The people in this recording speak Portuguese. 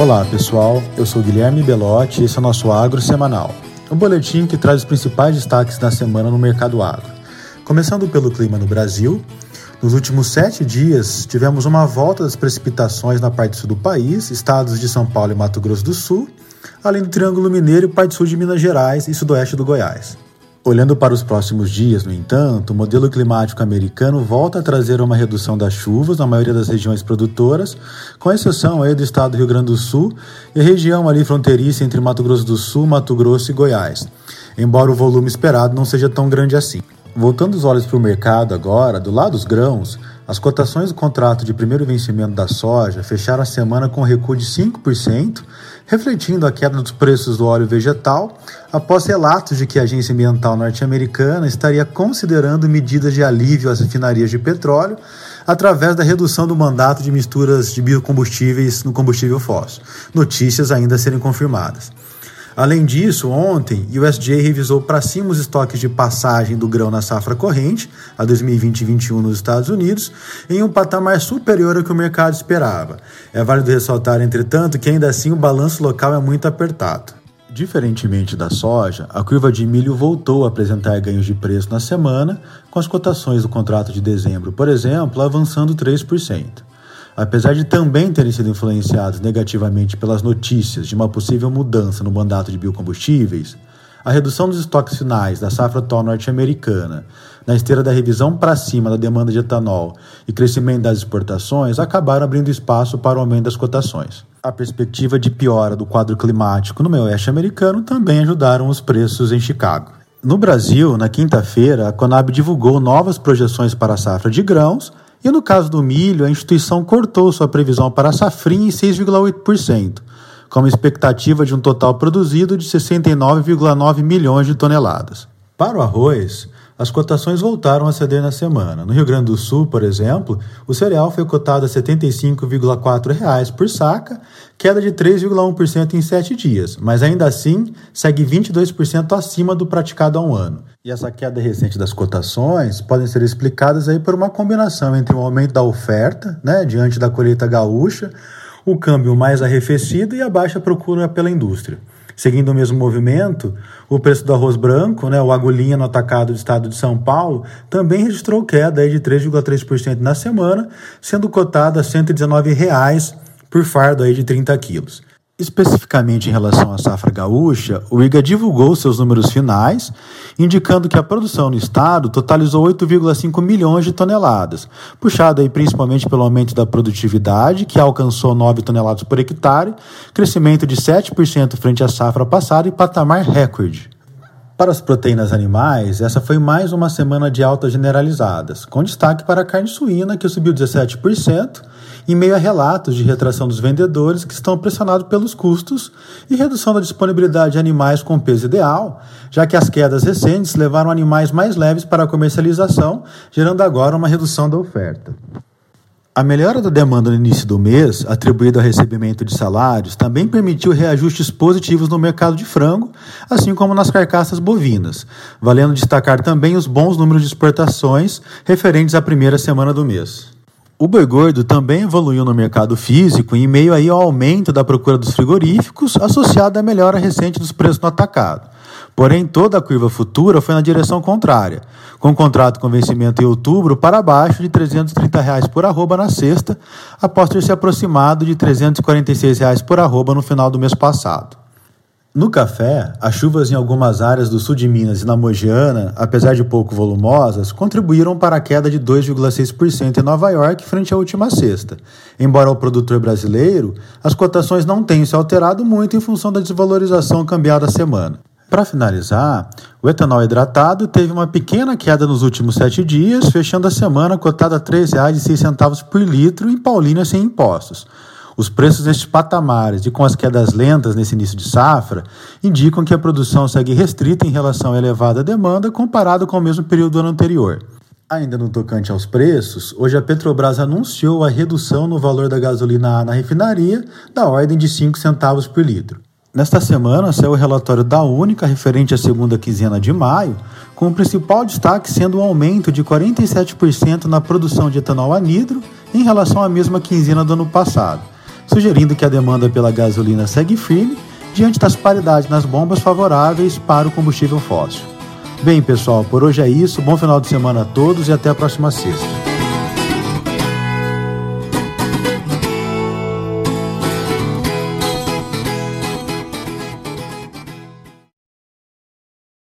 Olá pessoal, eu sou Guilherme Belotti e esse é o nosso Agro Semanal, um boletim que traz os principais destaques da semana no mercado agro. Começando pelo clima no Brasil, nos últimos sete dias tivemos uma volta das precipitações na parte sul do país, estados de São Paulo e Mato Grosso do Sul, além do Triângulo Mineiro e parte sul de Minas Gerais e sudoeste do Goiás. Olhando para os próximos dias, no entanto, o modelo climático americano volta a trazer uma redução das chuvas na maioria das regiões produtoras, com exceção aí do estado do Rio Grande do Sul e a região ali fronteiriça entre Mato Grosso do Sul, Mato Grosso e Goiás, embora o volume esperado não seja tão grande assim. Voltando os olhos para o mercado agora, do lado dos grãos, as cotações do contrato de primeiro vencimento da soja fecharam a semana com recuo de 5%, refletindo a queda dos preços do óleo vegetal, após relatos de que a Agência Ambiental Norte-Americana estaria considerando medidas de alívio às refinarias de petróleo através da redução do mandato de misturas de biocombustíveis no combustível fóssil. Notícias ainda a serem confirmadas. Além disso, ontem, o USDA revisou para cima os estoques de passagem do grão na safra corrente, a 2020-21 nos Estados Unidos, em um patamar superior ao que o mercado esperava. É válido ressaltar, entretanto, que ainda assim o balanço local é muito apertado. Diferentemente da soja, a curva de milho voltou a apresentar ganhos de preço na semana, com as cotações do contrato de dezembro, por exemplo, avançando 3% apesar de também terem sido influenciados negativamente pelas notícias de uma possível mudança no mandato de biocombustíveis, a redução dos estoques finais da safra atual norte-americana, na esteira da revisão para cima da demanda de etanol e crescimento das exportações, acabaram abrindo espaço para o aumento das cotações. A perspectiva de piora do quadro climático no meio oeste americano também ajudaram os preços em Chicago. No Brasil, na quinta-feira, a Conab divulgou novas projeções para a safra de grãos e no caso do milho, a instituição cortou sua previsão para a safrinha em 6,8%, com uma expectativa de um total produzido de 69,9 milhões de toneladas. Para o arroz, as cotações voltaram a ceder na semana. No Rio Grande do Sul, por exemplo, o cereal foi cotado a R$ 75,4 por saca, queda de 3,1% em sete dias, mas ainda assim segue 22% acima do praticado há um ano. E essa queda recente das cotações podem ser explicadas aí por uma combinação entre o aumento da oferta, né, diante da colheita gaúcha, o câmbio mais arrefecido e a baixa procura pela indústria. Seguindo o mesmo movimento, o preço do arroz branco, né, o agulhinha no atacado do estado de São Paulo, também registrou queda de 3,3% na semana, sendo cotado a 119 reais por fardo aí de 30 quilos. Especificamente em relação à safra gaúcha, o IGA divulgou seus números finais, indicando que a produção no estado totalizou 8,5 milhões de toneladas, puxada principalmente pelo aumento da produtividade, que alcançou 9 toneladas por hectare, crescimento de 7% frente à safra passada e patamar recorde. Para as proteínas animais, essa foi mais uma semana de altas generalizadas, com destaque para a carne suína, que subiu 17%, em meio a relatos de retração dos vendedores que estão pressionados pelos custos e redução da disponibilidade de animais com peso ideal, já que as quedas recentes levaram animais mais leves para a comercialização, gerando agora uma redução da oferta. A melhora da demanda no início do mês, atribuída ao recebimento de salários, também permitiu reajustes positivos no mercado de frango, assim como nas carcaças bovinas, valendo destacar também os bons números de exportações referentes à primeira semana do mês. O boi gordo também evoluiu no mercado físico em meio aí ao aumento da procura dos frigoríficos, associado à melhora recente dos preços no atacado. Porém, toda a curva futura foi na direção contrária, com o contrato com vencimento em outubro para baixo de 330 reais por arroba na sexta, após ter se aproximado de 346 reais por arroba no final do mês passado. No café, as chuvas em algumas áreas do sul de Minas e na Mogiana, apesar de pouco volumosas, contribuíram para a queda de 2,6% em Nova York frente à última sexta. Embora o produtor brasileiro, as cotações não tenham se alterado muito em função da desvalorização cambial da semana. Para finalizar, o etanol hidratado teve uma pequena queda nos últimos sete dias, fechando a semana cotada a R$ 3,06 por litro em Paulínia sem impostos. Os preços nestes patamares e com as quedas lentas nesse início de safra indicam que a produção segue restrita em relação à elevada demanda comparado com o mesmo período do ano anterior. Ainda no tocante aos preços, hoje a Petrobras anunciou a redução no valor da gasolina na refinaria da ordem de 5 centavos por litro. Nesta semana saiu o relatório da Única referente à segunda quinzena de maio, com o principal destaque sendo um aumento de 47% na produção de etanol anidro em relação à mesma quinzena do ano passado sugerindo que a demanda pela gasolina segue firme diante das paridades nas bombas favoráveis para o combustível fóssil. Bem, pessoal, por hoje é isso. Bom final de semana a todos e até a próxima sexta.